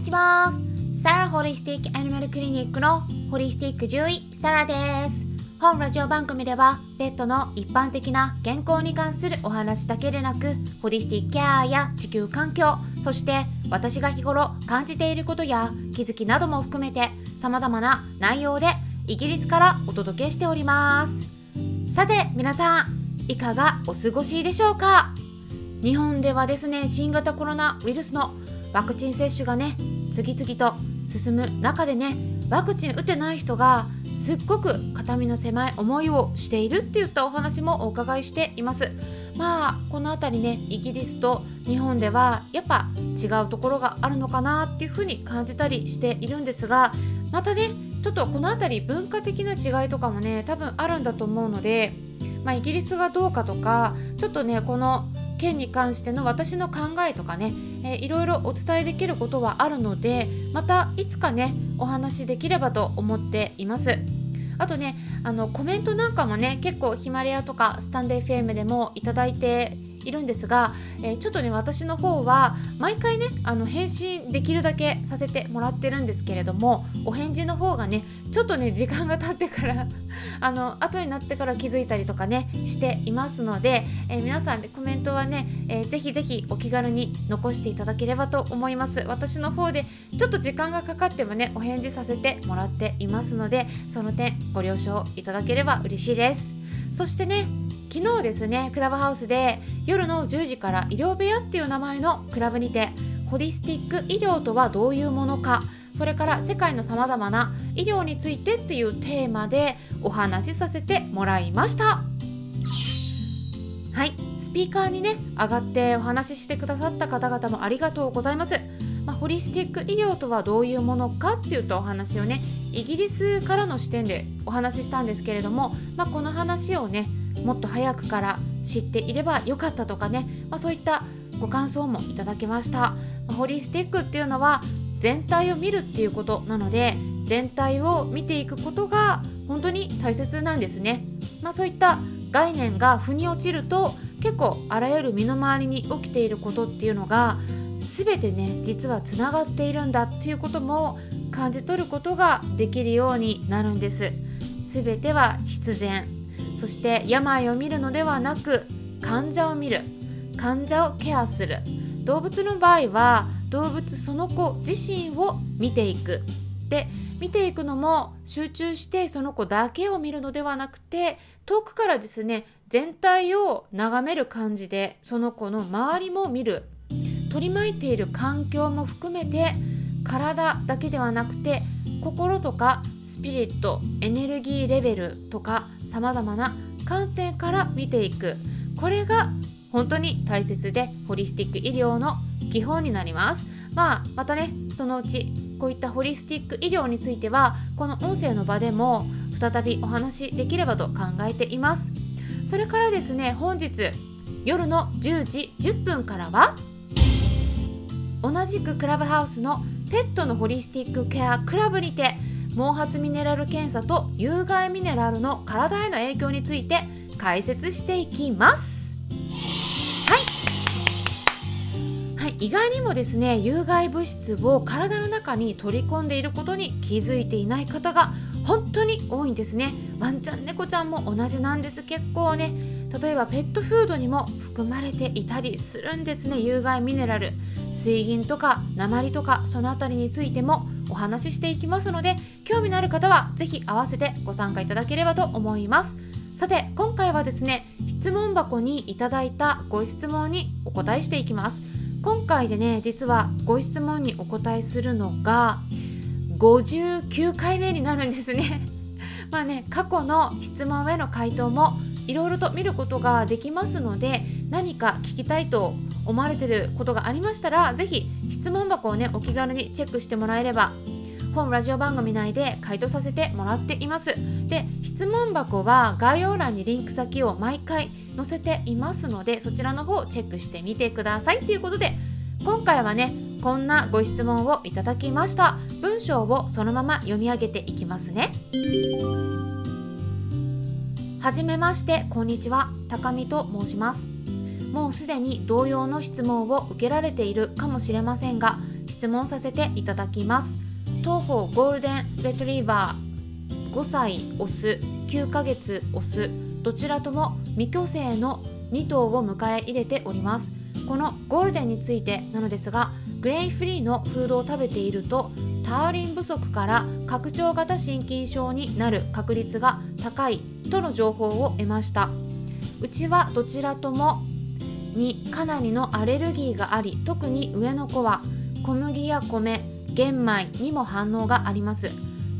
にちは。サラホリスティックアニマルクリニックのホリスティック獣医サラです。本ラジオ番組ではペットの一般的な健康に関するお話だけでなくホリスティックケアや地球環境そして私が日頃感じていることや気づきなども含めて様々な内容でイギリスからお届けしております。さて皆さんいかがお過ごしでしょうか？日本ではですね新型コロナウイルスのワクチン接種がね次々と進む中でねワクチン打てない人がすっごく肩身の狭い思いをしているって言ったお話もお伺いしています。まあこの辺りねイギリスと日本ではやっぱ違うところがあるのかなっていうふうに感じたりしているんですがまたねちょっとこの辺り文化的な違いとかもね多分あるんだと思うので、まあ、イギリスがどうかとかちょっとねこの件に関しての私の考えとかね、えー、いろいろお伝えできることはあるのでまたいつかねお話できればと思っています。あとねあのコメントなんかもね結構ヒマラヤとかスタンデー FM でもいただいているんですが、えー、ちょっとね私の方は毎回ねあの返信できるだけさせてもらってるんですけれどもお返事の方がねちょっとね時間が経ってから あの後になってから気づいたりとかねしていますので、えー、皆さんでコメントはね、えー、ぜひぜひお気軽に残していただければと思います。私の方でちょっと時間がかかってもねお返事させてもらっていますのでその点ご了承いただければ嬉しいです。そしてね昨日ですねクラブハウスで夜の10時から医療部屋っていう名前のクラブにてホリスティック医療とはどういうものかそれから世界のさまざまな医療についてっていうテーマでお話しさせてもらいました。はいスピーカーにね上がってお話ししてくださった方々もありがとうございます、まあ、ホリスティック医療とはどういうものかっていうとお話をねイギリスからの視点でお話ししたんですけれども、まあ、この話をねもっと早くから知っていればよかったとかね、まあ、そういったご感想もいただけました、まホリスティックっていうのは全体を見るっていうことなので全体を見ていくことが本当に大切なんですね、まあ、そういった概念が腑に落ちると結構あらゆる身の回りに起きていることっていうのが全てね実はつながっているんだっていうことも感じ取ることができるようになるんです。全ては必然。そして病を見るのではなく患者を見る患者をケアする。動物の場合は動物その子自身を見ていく。で見ていくのも集中してその子だけを見るのではなくて遠くからですね全体を眺める感じでその子の周りも見る。取り巻いている環境も含めて体だけではなくて心とかスピリットエネルギーレベルとかさまざまな観点から見ていく。これが本当に大切でホリスティック医療の基本になります。まあまたねそのうちこういったホリスティック医療についてはこの音声の場でも再びお話しできればと考えています。それからですね本日夜の10時10分からは同じくクラブハウスのペットのホリスティックケアクラブにて毛髪ミネラル検査と有害ミネラルの体への影響について解説していきます。はい、はい、意外にもですね有害物質を体の中に取り込んでいることに気づいていない方が本当に多いんですね。ワンちゃん猫ちゃんも同じなんです。結構ね例えばペットフードにも含まれていたりするんですね。有害ミネラル。水銀とか鉛とかその辺りについてもお話ししていきますので興味のある方は是非合わせてご参加いただければと思います。さて今回はですね質問箱にいただいたご質問にお答えしていきます。今回でね実はご質問にお答えするのが59回目になるんですね。まあね過去の質問への回答もいろいろと見ることができますので何か聞きたいと思われてることがありましたら是非質問箱をねお気軽にチェックしてもらえれば本ラジオ番組内で回答させてもらっています。で質問箱は概要欄にリンク先を毎回載せていますのでそちらの方をチェックしてみてください。ということで今回はねこんなご質問をいただきました。文章をそのまま読み上げていきますね。はじめましてこんにちは高見と申します。もうすでに同様の質問を受けられているかもしれませんが質問させていただきます。東方ゴールデンレトリーバー5歳オス9ヶ月オスどちらとも未去勢の2頭を迎え入れております。このゴールデンについてなのですがグレインフリーのフードを食べているとタウリン不足から拡張型心筋症になる確率が高いとの情報を得ました。うちはどちらともにかなりのアレルギーがあり特に上の子は小麦や米玄米にも反応があります。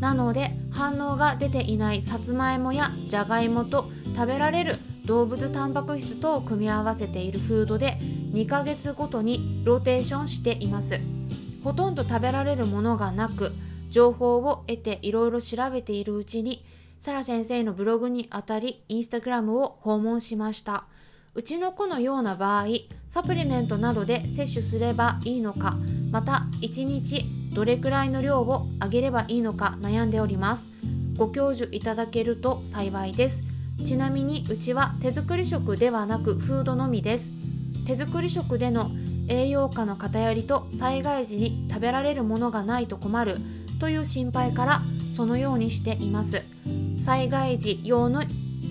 なので反応が出ていないさつまいもやじゃがいもと食べられる動物タンパク質とを組み合わせているフードで2ヶ月ごとにローテーションしています。ほとんど食べられるものがなく情報を得ていろいろ調べているうちにサラ先生のブログにあたりインスタグラムを訪問しました。うちの子のような場合サプリメントなどで摂取すればいいのかまた1日どれくらいの量をあげればいいのか悩んでおります。ご教授いただけると幸いです。ちなみにうちは手作り食ではなくフードのみです。手作り食での栄養価の偏りと災害時に食べられるものがないと困るという心配からそのようにしています。災害時用の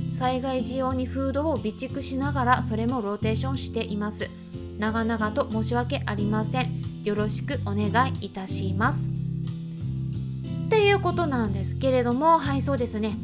災害時用にフードを備蓄しながらそれもローテーションしています。長々と申し訳ありません。よろしくお願いいたします。っていうことなんですけれどもはいそうですね。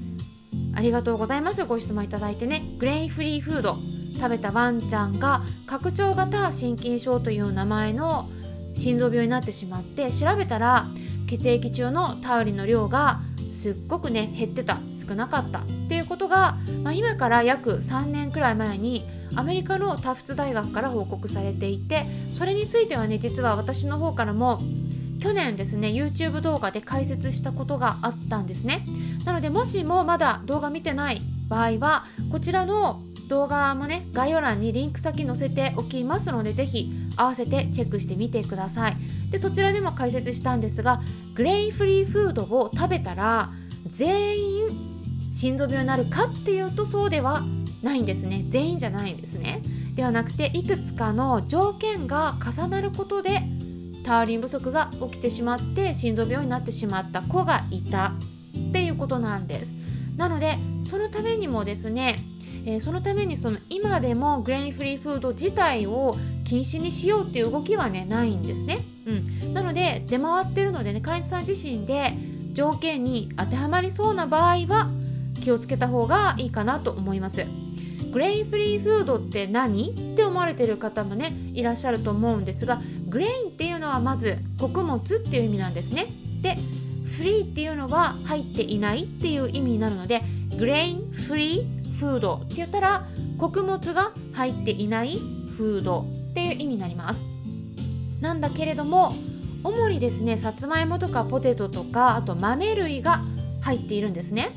ありがとうございます。ご質問いただいてね。グレインフリーフード。食べたワンちゃんが拡張型心筋症という名前の心臓病になってしまって調べたら血液中のタウリの量がすっごくね減ってた少なかったっていうことが、まあ、今から約3年くらい前にアメリカのタフツ大学から報告されていてそれについてはね実は私の方からも去年ですね YouTube 動画で解説したことがあったんですね。なのでもしもまだ動画見てない場合はこちらの動画もね概要欄にリンク先載せておきますのでぜひ合わせてチェックしてみてください。でそちらでも解説したんですがグレインフリーフードを食べたら全員心臓病になるかっていうとそうではないんですね。全員じゃないんですね。ではなくていくつかの条件が重なることでターリン不足が起きてしまって心臓病になってしまった子がいたっていうことなんです。なのでそのためにもですねえー、そのためにその今でもグレインフリーフード自体を禁止にしようっていう動きはねないんですね、うん、なので出回ってるのでね飼い主さん自身で条件に当てはまりそうな場合は気をつけた方がいいかなと思います。グレインフリーフードって何って思われてる方もねいらっしゃると思うんですがグレインっていうのはまず穀物っていう意味なんですね。でフリーっていうのは入っていないっていう意味になるのでグレインフリーフードって言ったら穀物が入っていないフードっていう意味になりますなんだけれども主にですねさつまいもとかポテトとかあと豆類が入っているんですね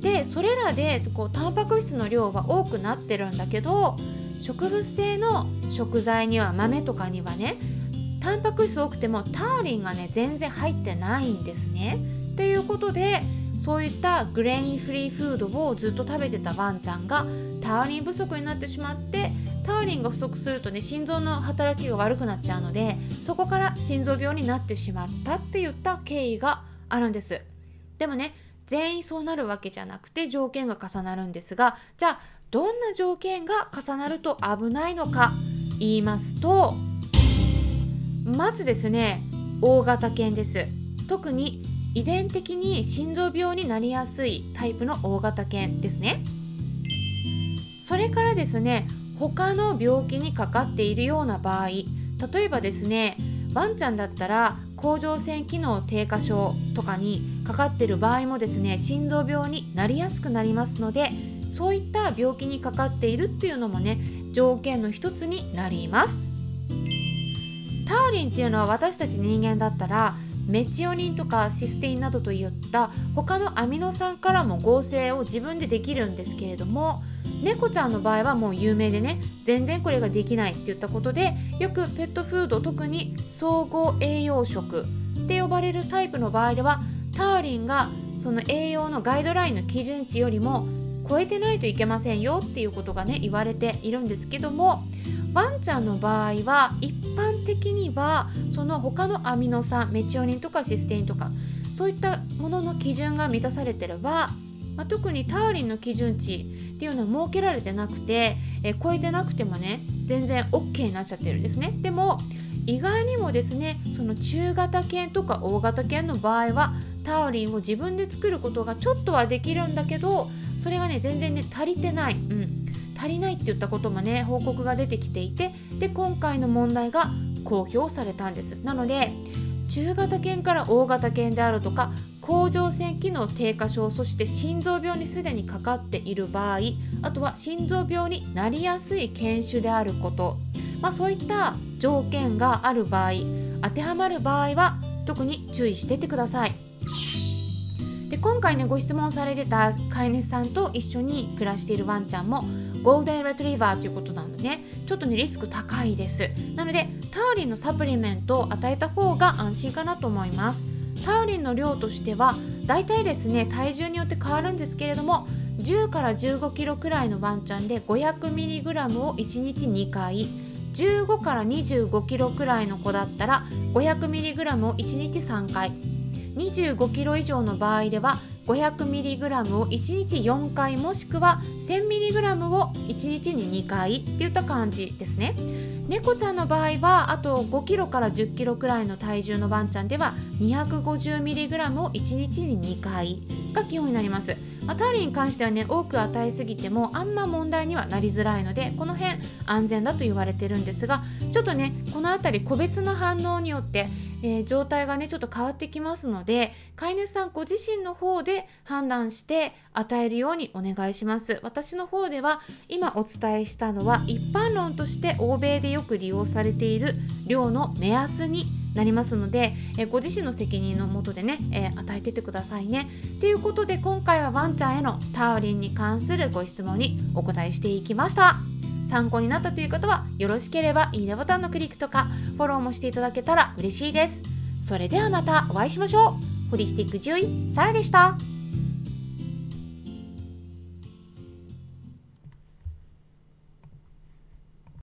でそれらでこうタンパク質の量は多くなってるんだけど植物性の食材には豆とかにはねタンパク質多くてもターリンがね全然入ってないんですね。っていうことでそういったグレインフリーフードをずっと食べてたワンちゃんがタウリン不足になってしまってタウリンが不足するとね心臓の働きが悪くなっちゃうのでそこから心臓病になってしまったって言った経緯があるんです。でもね全員そうなるわけじゃなくて条件が重なるんですがじゃあどんな条件が重なると危ないのか言いますとまずですね大型犬です。特に遺伝的に心臓病になりやすいタイプの大型犬ですね。それからですね他の病気にかかっているような場合例えばですねワンちゃんだったら甲状腺機能低下症とかにかかってる場合もですね心臓病になりやすくなりますのでそういった病気にかかっているっていうのもね条件の一つになります。ターリンっていうのは私たち人間だったらメチオニンとかシステインなどといった他のアミノ酸からも合成を自分でできるんですけれども猫ちゃんの場合はもう有名でね全然これができないって言ったことでよくペットフード特に総合栄養食って呼ばれるタイプの場合ではターリンがその栄養のガイドラインの基準値よりも超えてないといけませんよっていうことがね言われているんですけどもワンちゃんの場合は一般的にはその他のアミノ酸メチオニンとかシステインとかそういったものの基準が満たされてれば、まあ、特にタウリンの基準値っていうのは設けられてなくて、え超えてなくてもね全然 OK になっちゃってるんですね。でも意外にもですねその中型犬とか大型犬の場合はタウリンを自分で作ることがちょっとはできるんだけどそれがね全然ね足りてない、うん、足りないって言ったこともね報告が出てきていてで今回の問題が公表されたんです。なので中型犬から大型犬であるとか甲状腺機能低下症そして心臓病にすでにかかっている場合あとは心臓病になりやすい犬種であること、まあ、そういった条件がある場合当てはまる場合は特に注意しててください。今回ねご質問されてた飼い主さんと一緒に暮らしているワンちゃんもゴールデンレトリバーということなので、ね、ちょっとねリスク高いです。なのでタウリンのサプリメントを与えた方が安心かなと思います。タウリンの量としてはだいたいですね体重によって変わるんですけれども10から15キロくらいのワンちゃんで 500mg を1日2回。15から25キロくらいの子だったら 500mg を1日3回。25キロ以上の場合では 500mg を1日4回もしくは 1000mg を1日に2回っていった感じですね。猫ちゃんの場合はあと5キロから10キロくらいの体重のワンちゃんでは 250mg を1日に2回が基本になります、まあ、タウリに関してはね多く与えすぎてもあんま問題にはなりづらいのでこの辺安全だと言われてるんですがちょっとねこの辺り個別の反応によってえー、状態がねちょっと変わってきますので飼い主さんご自身の方で判断して与えるようにお願いします私の方では今お伝えしたのは一般論として欧米でよく利用されている量の目安になりますので、え、ご自身の責任のもとでね、えー、与えててくださいね。ということで今回はワンちゃんへのタウリンに関するご質問にお答えしていきました。参考になったという方はよろしければいいねボタンのクリックとかフォローもしていただけたら嬉しいです。それではまたお会いしましょう。ホリスティック獣医、サラでした。